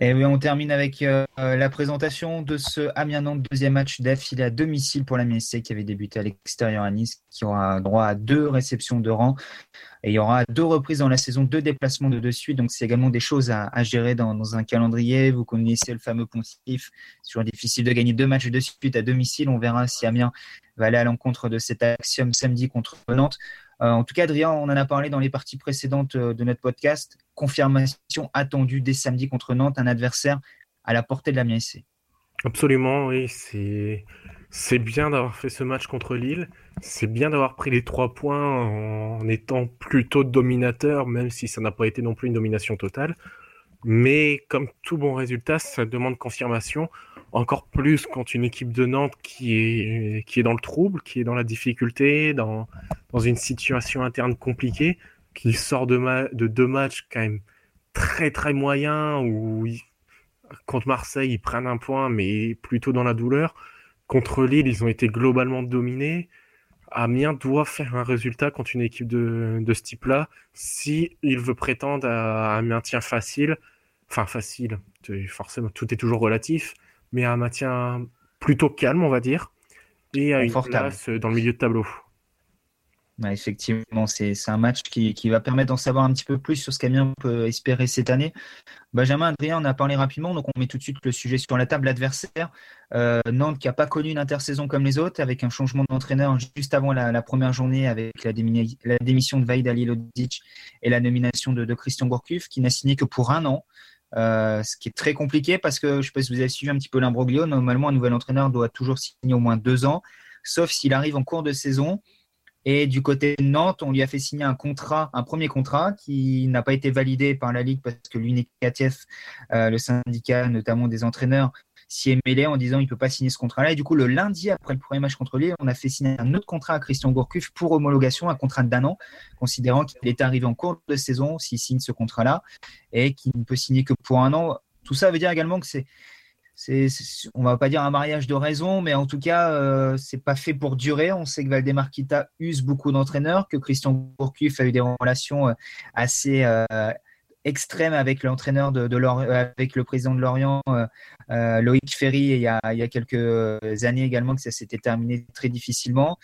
Et oui, on termine avec euh, la présentation de ce Amiens-Nantes, deuxième match d'affilée à domicile pour la MSC qui avait débuté à l'extérieur à Nice, qui aura droit à deux réceptions de rang. Et il y aura deux reprises dans la saison, deux déplacements de suite. Donc, c'est également des choses à, gérer dans, un calendrier. Vous connaissez le fameux pontif. Toujours difficile de gagner deux matchs de suite à domicile. On verra si Amiens va aller à l'encontre de cet axiome samedi contre Nantes. Euh, en tout cas, Adrien, on en a parlé dans les parties précédentes euh, de notre podcast. Confirmation attendue dès samedi contre Nantes, un adversaire à la portée de la MSC. Absolument, oui. C'est, c'est bien d'avoir fait ce match contre Lille. C'est bien d'avoir pris les trois points en étant plutôt dominateur, même si ça n'a pas été non plus une domination totale. Mais comme tout bon résultat, ça demande confirmation. Encore plus quand une équipe de Nantes qui est, qui est dans le trouble, qui est dans la difficulté, dans, dans une situation interne compliquée, qui sort de, de deux matchs quand même très très moyens, où contre Marseille ils prennent un point, mais plutôt dans la douleur. Contre Lille, ils ont été globalement dominés. Amiens doit faire un résultat contre une équipe de, de ce type-là si il veut prétendre à un maintien facile. Enfin, facile, forcément, tout est toujours relatif, mais à un maintien plutôt calme, on va dire, et à une place dans le milieu de tableau effectivement, c'est un match qui, va permettre d'en savoir un petit peu plus sur ce qu'Amiens peut espérer cette année. Benjamin, Adrien, on a parlé rapidement, donc on met tout de suite le sujet sur la table. L'adversaire, euh, Nantes qui n'a pas connu une intersaison comme les autres, avec un changement d'entraîneur juste avant la, première journée, avec la, démission de Vaïd Alilodic et la nomination de, Christian Gourcuff, qui n'a signé que pour un an. Euh, ce qui est très compliqué parce que je ne sais pas si vous avez suivi un petit peu l'imbroglio. Normalement, un nouvel entraîneur doit toujours signer au moins deux ans, sauf s'il arrive en cours de saison et du côté de Nantes, on lui a fait signer un contrat, un premier contrat qui n'a pas été validé par la Ligue parce que l'UNICATF, euh, le syndicat notamment des entraîneurs, s'y est mêlé en disant qu'il ne peut pas signer ce contrat-là. Et du coup, le lundi, après le premier match contre Lille, on a fait signer un autre contrat à Christian Gourcuff pour homologation, un contrat d'un an, considérant qu'il est arrivé en cours de saison s'il signe ce contrat-là et qu'il ne peut signer que pour un an. Tout ça veut dire également que c'est c'est, on va pas dire un mariage de raison, mais en tout cas, euh, c'est pas fait pour durer. On sait que Valdemar Kita use beaucoup d'entraîneurs, que Christian Gourcuff a eu des relations euh, assez euh, extrêmes avec l'entraîneur de, de avec le président de Lorient, Loïc Ferry, il y a quelques années également que ça s'était terminé très difficilement.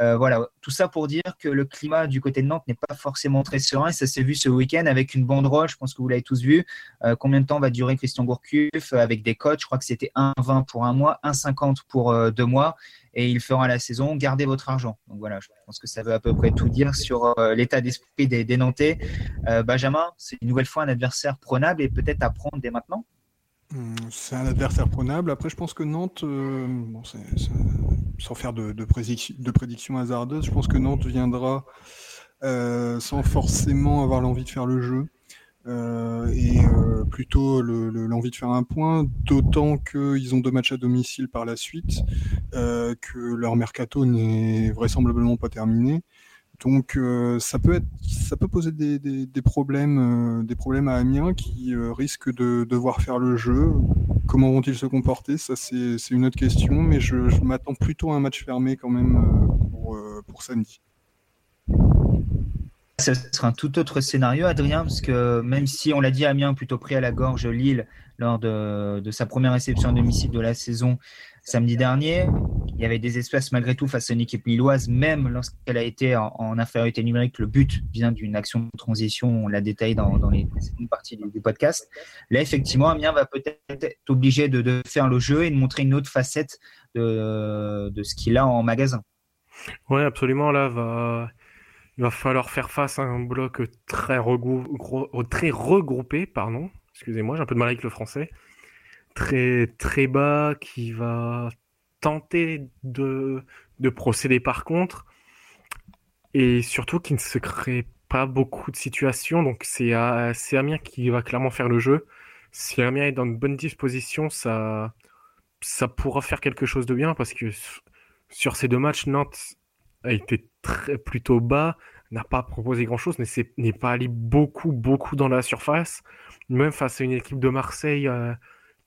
Euh, voilà, tout ça pour dire que le climat du côté de Nantes n'est pas forcément très serein. Ça s'est vu ce week-end avec une banderole, je pense que vous l'avez tous vu. Euh, combien de temps va durer Christian Gourcuff euh, avec des coachs Je crois que c'était 1,20 pour un mois, 1,50 pour deux mois. Et il fera la saison. Gardez votre argent. Donc voilà, je pense que ça veut à peu près tout dire sur l'état d'esprit des, Nantais. Benjamin, c'est une nouvelle fois un adversaire prenable et peut-être à prendre dès maintenant? Hum, c'est un adversaire prenable. Après, je pense que Nantes, sans faire de, de, prédiction, hasardeuse, je pense que Nantes viendra euh, sans forcément avoir l'envie de faire le jeu. Euh, et plutôt l'envie de faire un point, d'autant qu'ils ont deux matchs à domicile par la suite, que leur mercato n'est vraisemblablement pas terminé. Donc euh, ça peut poser des, problèmes, euh, à Amiens qui euh, risquent de devoir faire le jeu. Comment vont-ils se comporter Ça c'est une autre question, mais je, m'attends plutôt à un match fermé quand même pour, pour samedi. Ce sera un tout autre scénario, Adrien, parce que même si on l'a dit, Amiens plutôt pris à la gorge Lille lors de, de sa première réception à domicile de la saison, samedi dernier. Il y avait des espaces malgré tout face à une équipe lilloise, même lorsqu'elle a été en, infériorité numérique. Le but vient d'une action de transition, on l'a détaillé dans, les précédentes parties du, podcast. Là, effectivement, Amiens va peut-être être obligé de, faire le jeu et de montrer une autre facette de, ce qu'il a en magasin. Oui, absolument. Là, il va falloir faire face à un bloc très, très regroupé. Pardon. Excusez-moi, j'ai un peu de mal avec le français très, très bas, qui va tenter de, de procéder par contre, et surtout qui ne se crée pas beaucoup de situations. Donc c'est Amiens qui va clairement faire le jeu. Si Amiens est dans une bonne disposition, ça, ça pourra faire quelque chose de bien parce que sur ces deux matchs, Nantes a été très, plutôt bas, n'a pas proposé grand-chose, n'est pas allé beaucoup, beaucoup dans la surface. Même face à une équipe de Marseille euh,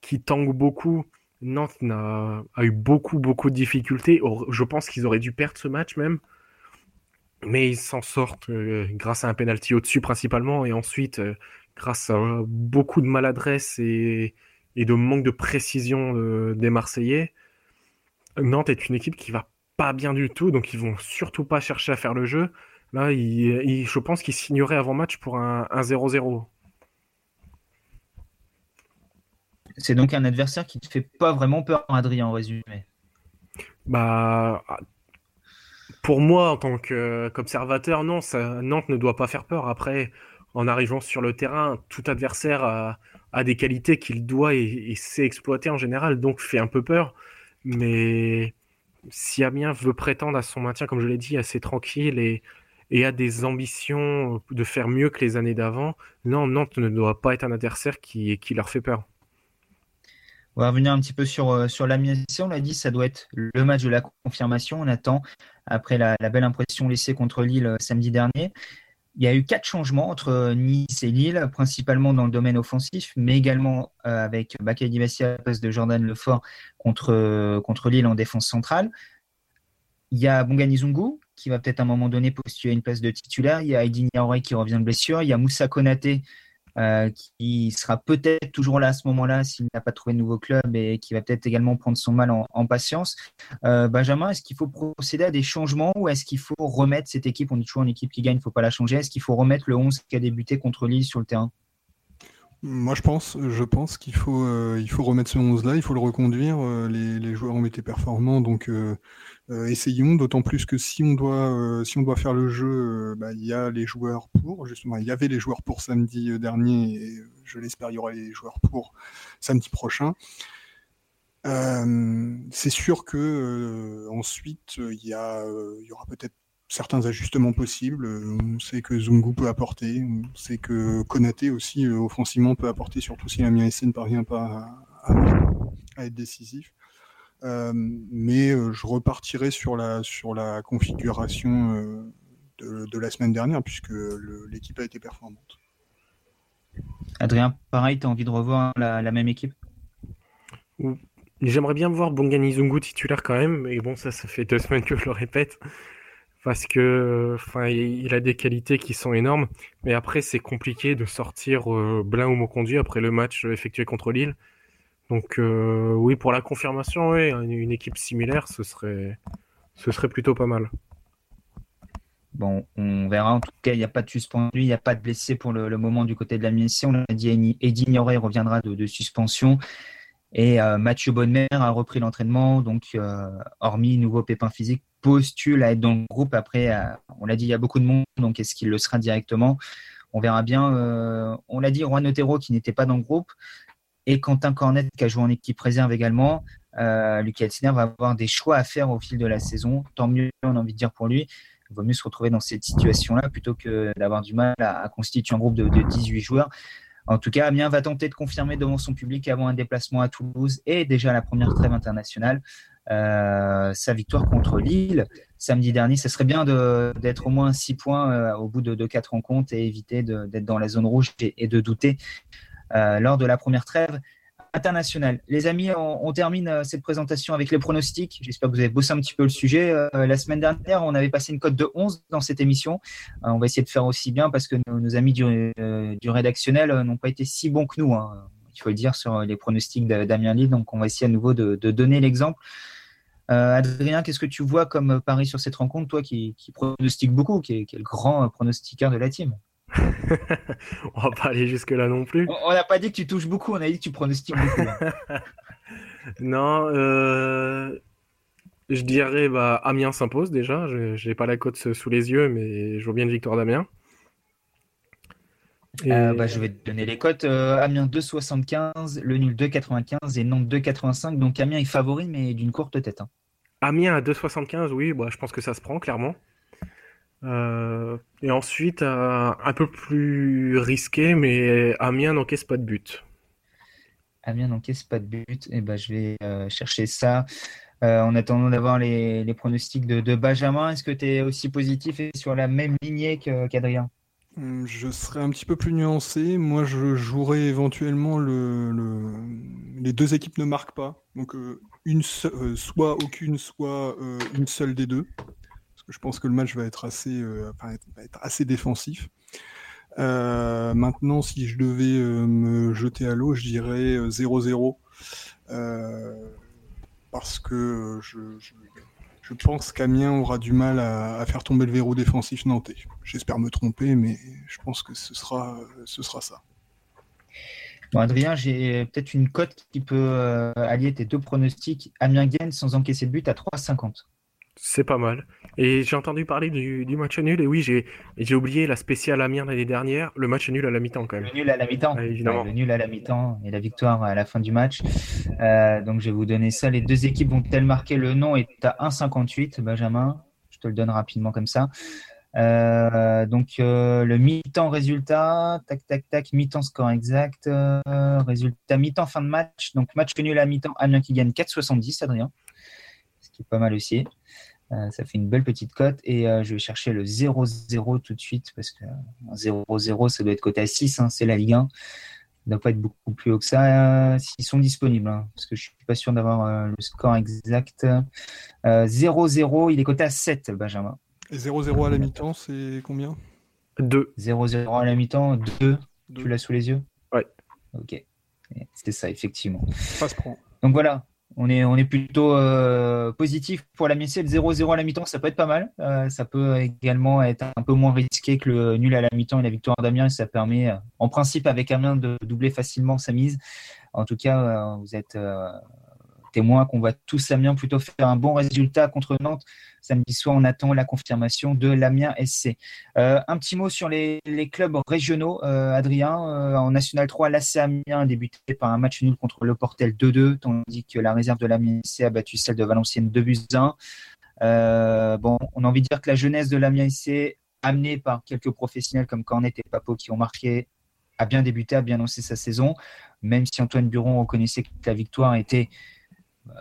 qui tangue beaucoup. Nantes a, eu beaucoup, beaucoup de difficultés. Je pense qu'ils auraient dû perdre ce match même. Mais ils s'en sortent euh, grâce à un penalty au-dessus principalement et ensuite euh, grâce à beaucoup de maladresse et, de manque de précision des Marseillais. Nantes est une équipe qui va pas bien du tout, donc ils vont surtout pas chercher à faire le jeu. Là, je pense qu'ils signeraient avant match pour un 0-0. C'est donc un adversaire qui te fait pas vraiment peur, Adrien, en résumé. Bah, pour moi, en tant qu'observateur, non, Nantes ne doit pas faire peur. Après, en arrivant sur le terrain, tout adversaire a, des qualités qu'il doit et, sait exploiter en général, donc fait un peu peur. Mais si Amiens veut prétendre à son maintien, comme je l'ai dit, assez tranquille et, a des ambitions de faire mieux que les années d'avant, non, Nantes ne doit pas être un adversaire qui leur fait peur. On va revenir un petit peu sur, euh, sur l'Amiens. On l'a dit, ça doit être le match de la confirmation. On attend, après la, belle impression laissée contre Lille euh, samedi dernier. Il y a eu quatre changements entre euh, Nice et Lille, principalement dans le domaine offensif, mais également avec Bakay Bassi à la place de Jordan Lefort contre, contre Lille en défense centrale. Il y a Bongani Zungu, qui va peut-être à un moment donné postuler une place de titulaire. Il y a Edine Yaouré qui revient de blessure. Il y a Moussa Konaté euh, qui sera peut-être toujours là à ce moment-là s'il n'a pas trouvé de nouveau club et qui va peut-être également prendre son mal en, patience. Euh, Benjamin, est-ce qu'il faut procéder à des changements ou est-ce qu'il faut remettre cette équipe? On dit toujours une équipe qui gagne, il ne faut pas la changer. Est-ce qu'il faut remettre le 11 qui a débuté contre Lille sur le terrain? Moi, je pense, je pense qu'il faut, euh, il faut remettre ce 11-là, il faut le reconduire. les, les, joueurs ont été performants, donc euh, essayons, d'autant plus que si on doit, euh, si on doit faire le jeu, euh, bah, il y a les joueurs pour. Justement, il y avait les joueurs pour samedi dernier, et je l'espère, il y aura les joueurs pour samedi prochain. c'est sûr que ensuite il y, y aura peut-être certains ajustements possibles. On sait que Zungu peut apporter, on sait que Konaté aussi offensivement peut apporter, surtout si Amiens SC ne parvient pas à être décisif. Euh, mais euh, je repartirai sur la, sur la configuration euh, de, la semaine dernière, puisque l'équipe a été performante. Adrien, pareil, tu as envie de revoir la, même équipe? J'aimerais bien voir Bongani Zungu titulaire quand même, mais bon, ça, ça fait deux semaines que je le répète, parce que enfin, il a des qualités qui sont énormes, mais après, c'est compliqué de sortir euh, Blin ou Moconduit après le match effectué contre Lille. Donc euh, oui, pour la confirmation, oui, une équipe similaire, ce serait, plutôt pas mal. Bon, on verra. En tout cas, il n'y a pas de suspendu, il n'y a pas de blessé pour le, moment du côté de la mission. On a dit Eddie reviendra de, suspension. Et euh, Mathieu Bonnemer a repris l'entraînement. Donc, euh, hormis nouveau pépin physique, postule à être dans le groupe. Après, on l'a dit, il y a beaucoup de monde. Donc, est-ce qu'il le sera directement? On verra bien. on l'a dit, Juan Otero qui n'était pas dans le groupe et Quentin Cornet qui a joué en équipe réserve également. Euh, Lucas va avoir des choix à faire au fil de la saison. Tant mieux, on a envie de dire pour lui. Il vaut mieux se retrouver dans cette situation-là plutôt que d'avoir du mal à, constituer un groupe de, 18 joueurs. En tout cas, Amiens va tenter de confirmer devant son public avant un déplacement à Toulouse et déjà la première trêve internationale euh, sa victoire contre Lille samedi dernier. Ce serait bien d'être au moins 6 points euh, au bout de, de 4 rencontres et éviter d'être dans la zone rouge et de douter lors de la première trêve internationale. Les amis, on, termine euh, cette présentation avec les pronostics. J'espère que vous avez bossé un petit peu le sujet. Euh, la semaine dernière, on avait passé une cote de 11 dans cette émission. on va essayer de faire aussi bien parce que nos, amis du, rédactionnel n'ont pas été si bons que nous, hein, il faut le dire, sur les pronostics d'Amien Lille. Donc, on va essayer à nouveau de, donner l'exemple. Adrien, qu'est-ce que tu vois comme pari sur cette rencontre, toi qui, qui beaucoup, qui est, qui est, le grand pronostiqueur de la team? on va pas aller jusque là non plus. On n'a pas dit que tu touches beaucoup, on a dit que tu pronostiques beaucoup. non, euh, je dirais bah, Amiens s'impose déjà. Je n'ai pas la cote sous les yeux, mais je vois bien une victoire d'Amiens. Euh, bah, je vais te donner les cotes. Euh, Amiens 2,75, le nul 2,95 et Nantes 2,85. Donc Amiens est favori, mais d'une courte tête. Hein. Amiens à 2,75, oui, bah, je pense que ça se prend clairement. Euh, et ensuite, euh, un peu plus risqué, mais Amiens n'encaisse pas de but. Amiens n'encaisse pas de but. Et eh ben, je vais euh, chercher ça. en attendant d'avoir les, pronostics de, Benjamin, est-ce que tu es aussi positif et sur la même lignée qu'Adrien? Hum, Je serais un petit peu plus nuancé. Moi, je jouerais éventuellement le, les deux équipes ne marquent pas. Donc, une soit aucune, soit une seule des deux je pense que le match va être assez, euh, être assez défensif. maintenant, si je devais me jeter à l'eau, je dirais 0-0. parce que je, je, pense qu'Amiens aura du mal à, faire tomber le verrou défensif nantais. J'espère me tromper, mais je pense que ce sera, ce sera ça. Bon, Adrien, j'ai peut-être une cote qui peut euh, allier tes deux pronostics. Amiens gagne sans encaisser de but à 3,50. C'est pas mal. Et j'ai entendu parler du, match nul. Et oui, j'ai oublié la spéciale Amiens l'année dernière. Le match nul à la mi-temps, quand même. Le nul à la mi-temps. évidemment. le nul à la mi-temps et la victoire à la fin du match. Euh, donc, je vais vous donner ça. Les deux équipes vont-elles marquer Le nom est à 1,58, Benjamin? Je te le donne rapidement comme ça. Euh, donc euh, le mi-temps résultat, tac tac tac, mi-temps score exact, résultat mi-temps fin de match, donc match nul à mi-temps, Amiens qui gagne 4,70 Adrien, qui est pas mal aussi. ça fait une belle petite cote et je vais chercher le 0-0 tout de suite parce que 0-0 ça doit être coté à 6, hein, c'est la Ligue 1. Ça ne doit pas être beaucoup plus haut que ça s'ils sont disponibles hein, parce que je suis pas sûr d'avoir le score exact. 0-0, il est coté à 7 Benjamin. Et 0-0 à la mi-temps, c'est combien? 2. 0-0 à la mi-temps, 2. Tu l'as sous les yeux? Ouais. Ok. C'était ça, effectivement. Ça se prend. Donc voilà, on est, on est plutôt euh, positif pour la mi Le 0-0 à la mi-temps, ça peut être pas mal. Euh, ça peut également être un peu moins risqué que le nul à la mi-temps et la victoire d'Amiens. Ça permet, euh, en principe, avec Amiens, de doubler facilement sa mise. En tout cas, vous êtes témoin qu'on va tous Amiens plutôt faire un bon résultat contre Nantes samedi soir. On attend la confirmation de l'Amiens SC. Euh, un petit mot sur les, clubs régionaux, euh, Adrien. Euh, en National 3, l'AC Amiens a débuté par un match nul contre le Portel 2-2, tandis que la réserve de l'Amiens SC a battu celle de Valenciennes 2 1. bon, on a envie de dire que la jeunesse de l'Amiens SC, amenée par quelques professionnels comme Cornet et Papo qui ont marqué, a bien débuté, a bien lancé sa saison, même si Antoine Buron reconnaissait que la victoire était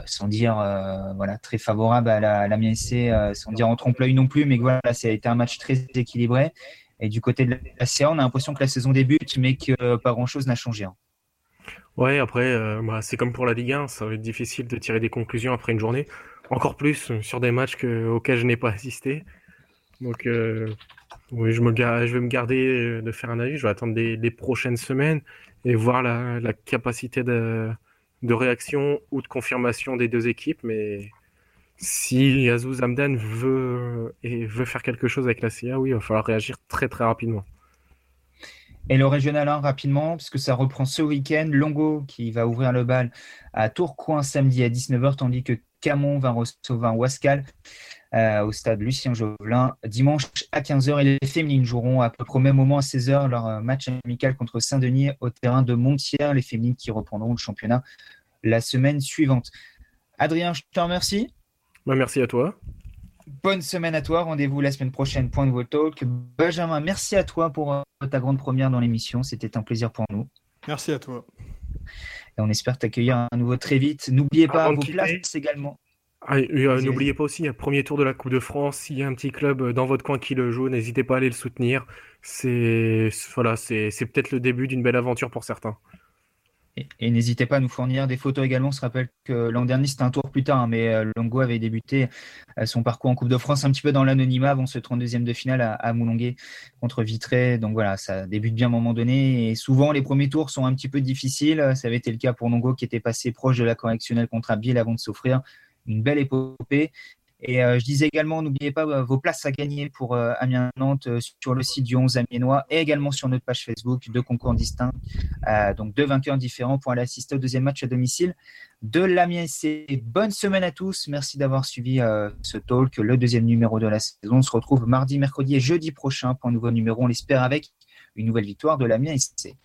sans dire euh, voilà très favorable à la, la euh, sans dire en trompe-l'œil non plus, mais voilà, ça a été un match très équilibré. Et du côté de la CA, on a l'impression que la saison débute, mais que pas grand-chose n'a changé. Hein. Ouais, après, bah, c'est comme pour la Ligue 1, ça va être difficile de tirer des conclusions après une journée. Encore plus sur des matchs auxquels je n'ai pas assisté. Donc, oui, je, vais me garder de faire un avis. Je vais attendre les, prochaines semaines et voir la capacité de, de réaction ou de confirmation des deux équipes, mais si Azouz Amdan veut, et veut faire quelque chose avec la CIA, oui, il va falloir réagir très très rapidement. Et le régional 1 rapidement, puisque ça reprend ce week-end. Longo qui va ouvrir le bal à Tourcoing samedi à 19h, tandis que Camon va recevoir Wascal euh, au stade Lucien Jovelin dimanche à 15h. Et les féminines joueront à peu près au même moment à 16h leur euh, match amical contre Saint-Denis au terrain de Montière. Les féminines qui reprendront le championnat la semaine suivante. Adrien, je te remercie. Bah, merci à toi. Bonne semaine à toi. Rendez-vous la semaine prochaine. Point de vos talk. Benjamin, merci à toi pour euh, ta grande première dans l'émission. C'était un plaisir pour nous. Merci à toi. Et on espère t'accueillir à nouveau très vite. N'oubliez pas vos places également. Ah, euh, n'oubliez pas aussi, il y a le premier tour de la Coupe de France. S'il y a un petit club euh, dans votre coin qui le joue, n'hésitez pas à aller le soutenir. C'est voilà, c'est peut-être le début d'une belle aventure pour certains. Et, n'hésitez pas à nous fournir des photos également. On se rappelle que l'an dernier, c'était un tour plus tard, hein, mais euh, Longo avait débuté son parcours en Coupe de France un petit peu dans l'anonymat avant ce 32e de finale à, à, contre Vitré. Donc voilà, ça débute bien à un moment donné. Et souvent, les premiers tours sont un petit peu difficiles. Ça avait été le cas pour Longo qui était passé proche de la correctionnelle contre Abiel avant de s'offrir une belle épopée. Et euh, je disais également, n'oubliez pas euh, vos places à gagner pour euh, Amiens-Nantes sur le site du 11 Amiénois et également sur notre page Facebook, deux concours distincts, donc deux vainqueurs différents pour aller assister au deuxième match à domicile de l'Amiens Bonne semaine à tous, merci d'avoir suivi ce talk, le deuxième numéro de la saison. On se retrouve mardi, mercredi et jeudi prochain pour un nouveau numéro, on l'espère avec une nouvelle victoire de l'Amiens SC.